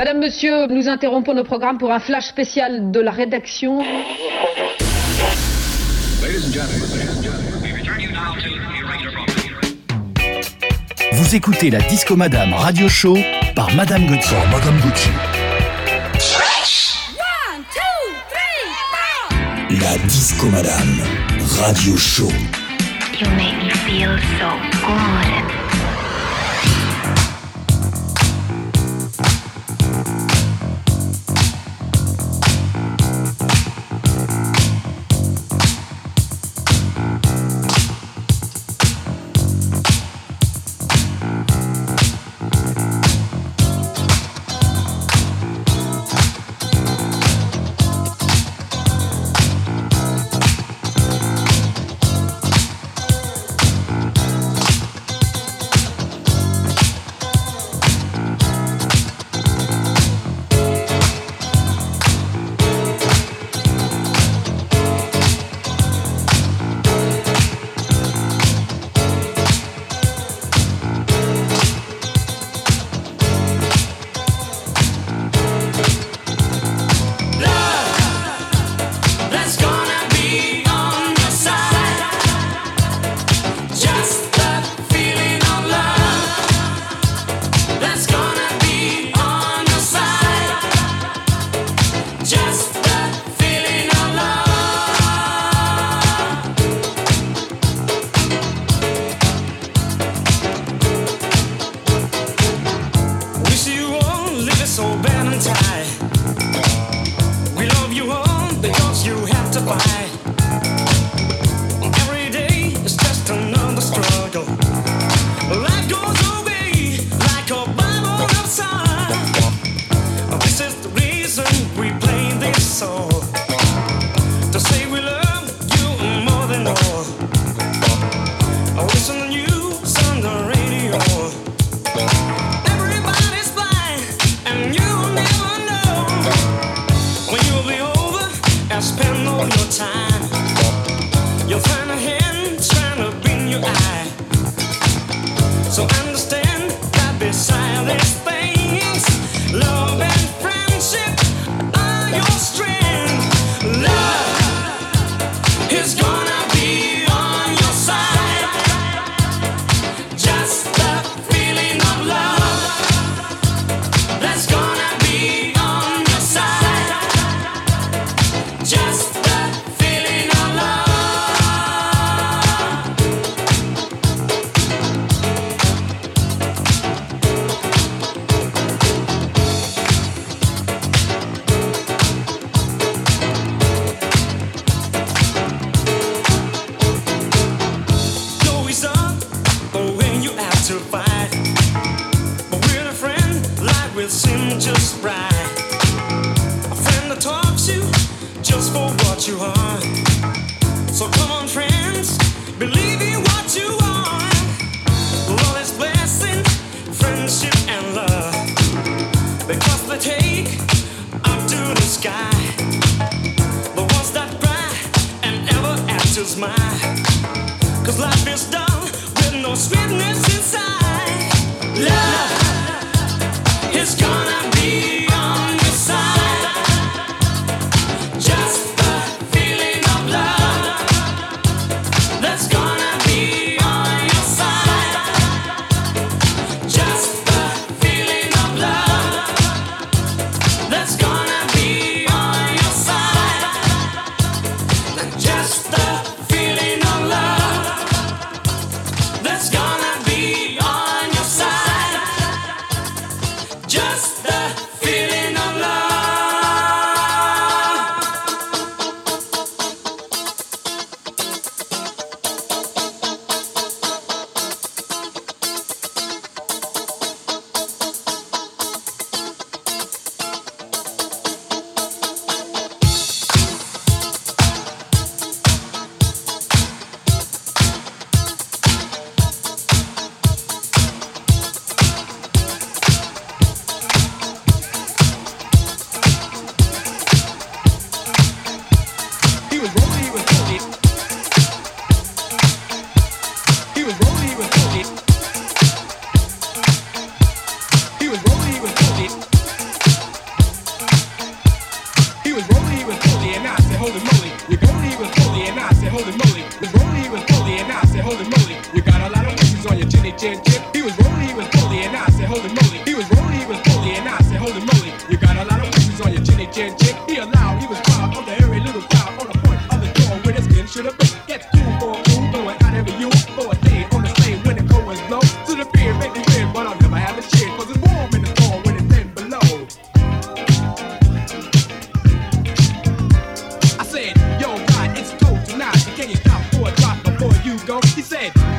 Madame, Monsieur, nous interrompons nos programmes pour un flash spécial de la rédaction. Vous écoutez la Disco Madame Radio Show par Madame Gauthier. Madame Gauthier. La Disco Madame Radio Show. You make me feel so good.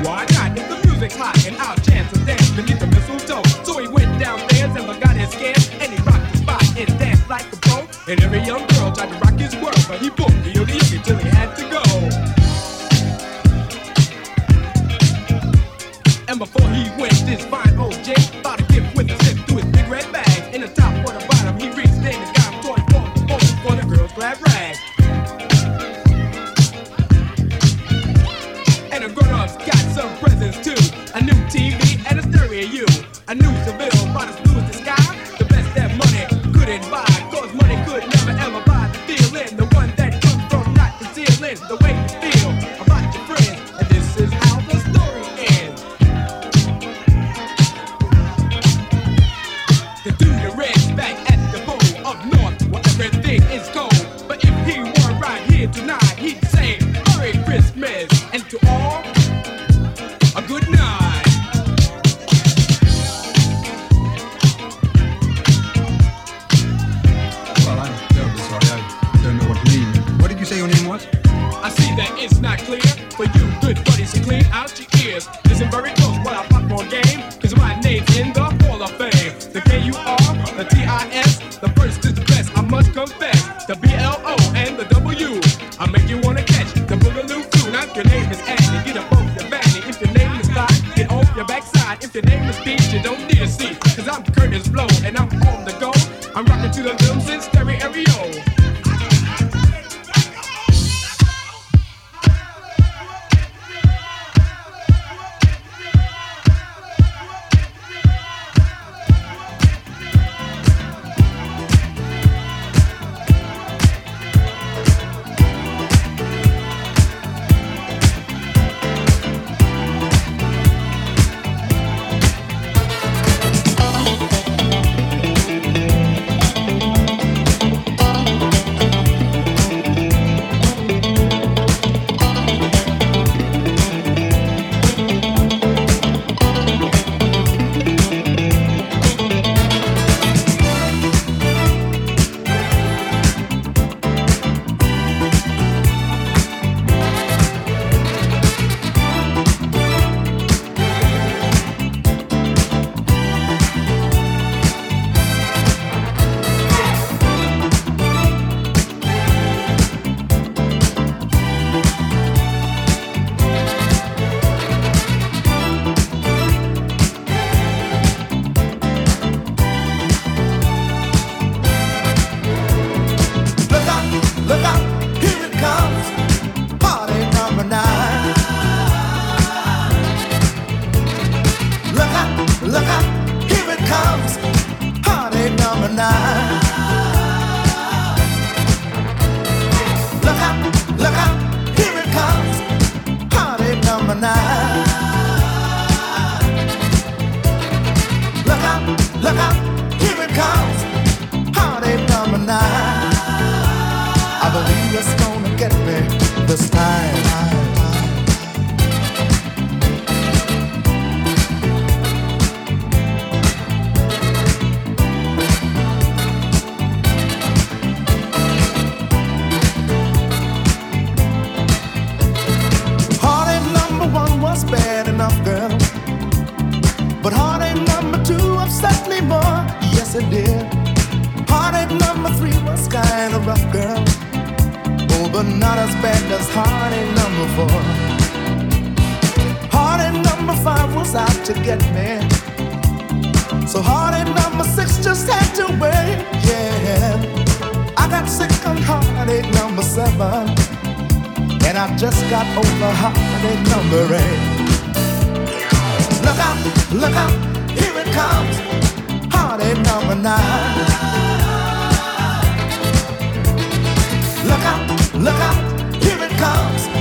Why not? If the music's hot and out before. Hearty number five was out to get me. So hearty number six just had to wait, yeah. I got sick on heartache number seven. And I just got over heartache number eight. Look out, look out, here it comes. Heartache number nine. Look out, look out, here it comes.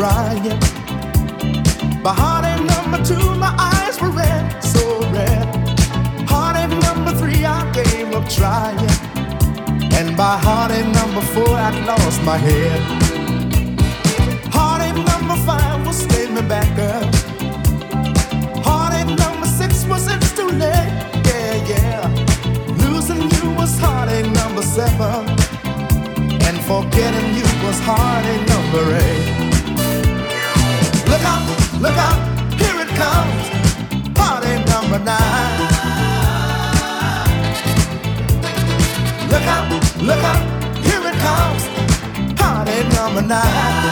crying. My heartache number two, my eyes were red, so red. Heartache number three, I gave up trying. And by heartache number four, I lost my head. Heartache number five was staying me back up. Heartache number six was it's too late, yeah, yeah. Losing you was heartache number seven. And forgetting you was heartache number eight. Look out, look out, here it comes. Party number nine. Look out, look out, here it comes. Party number nine.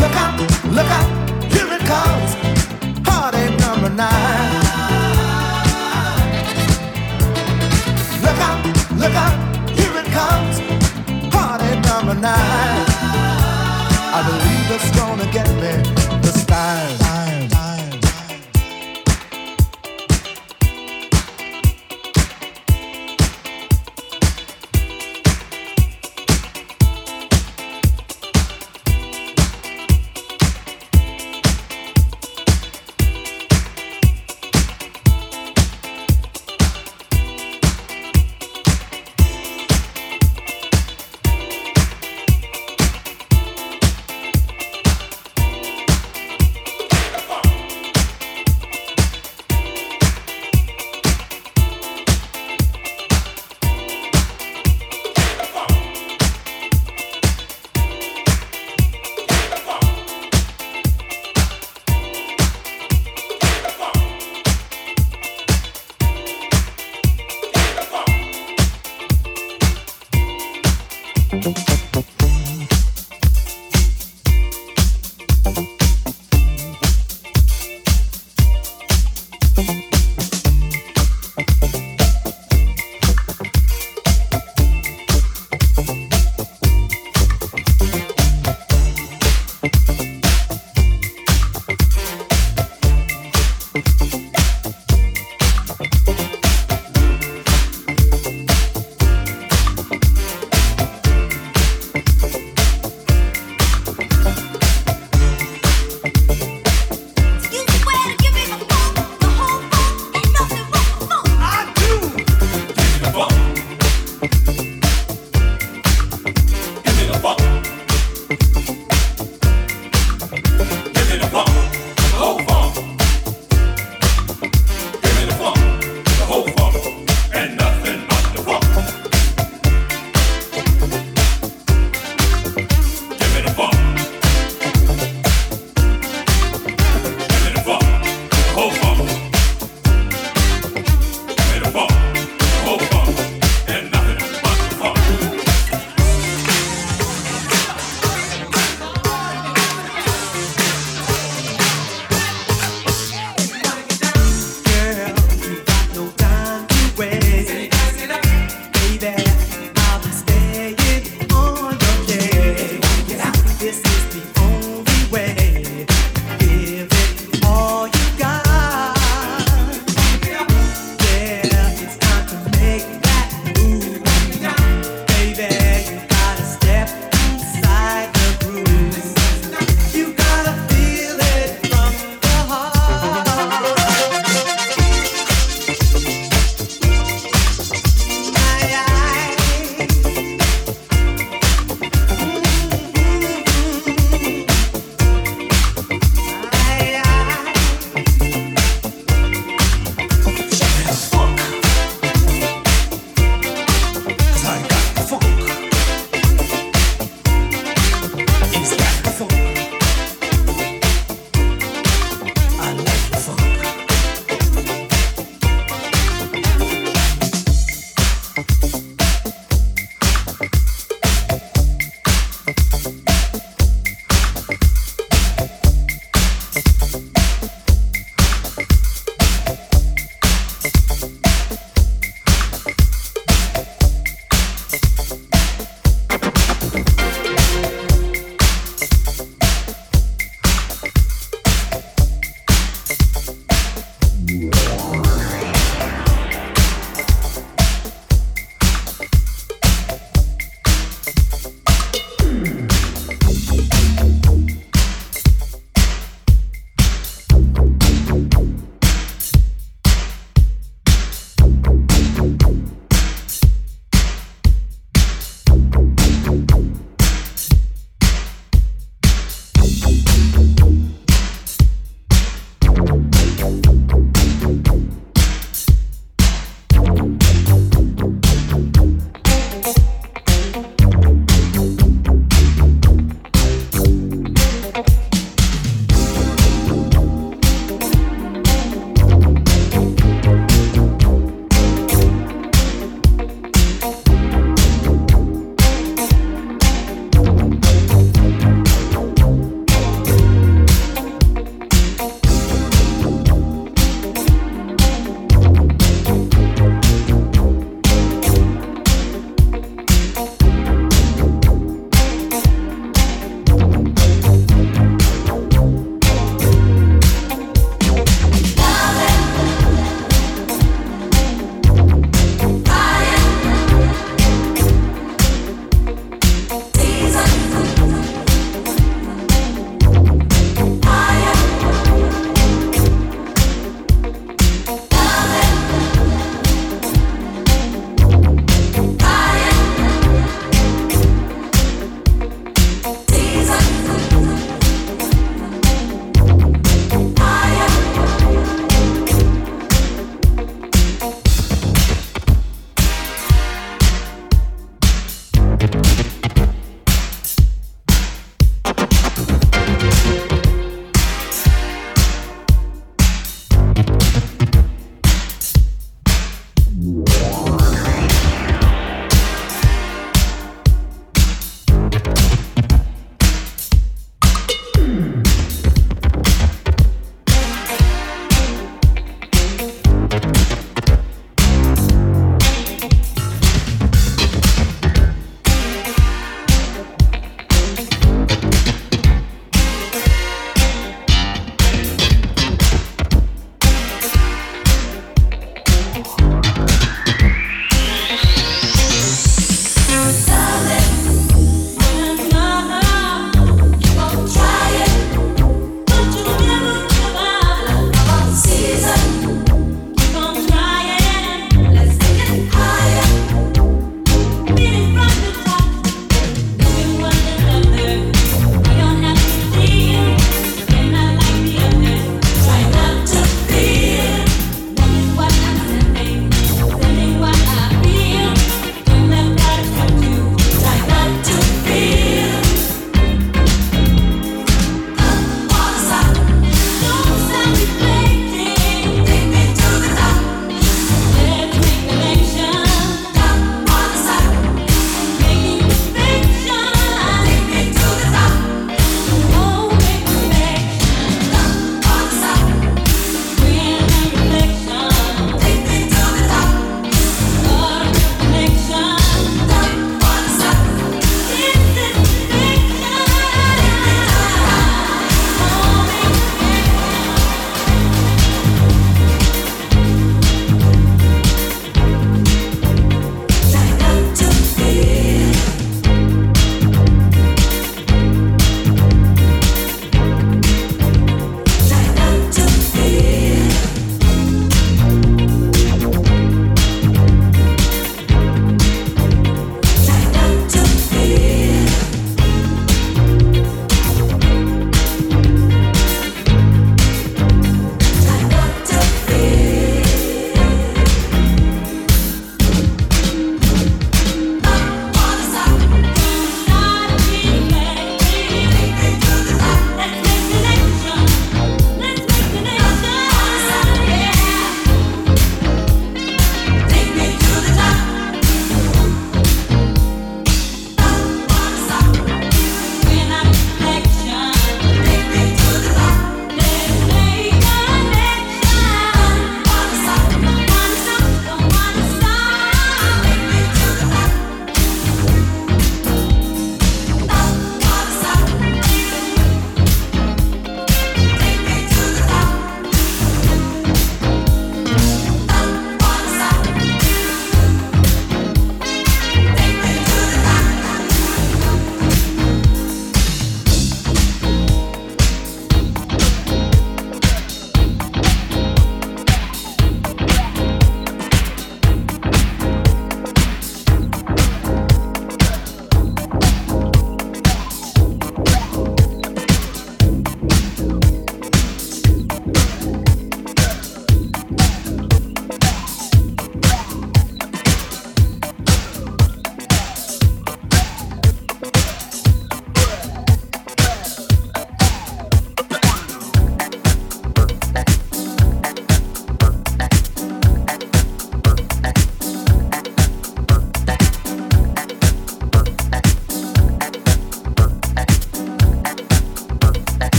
Look out, look out, here it comes. Party number nine. Look out, look out, here it comes. Party number nine. I believe it's gonna get me.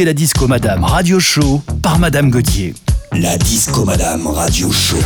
La disco madame radio show par Madame Gauthier. La disco madame radio show.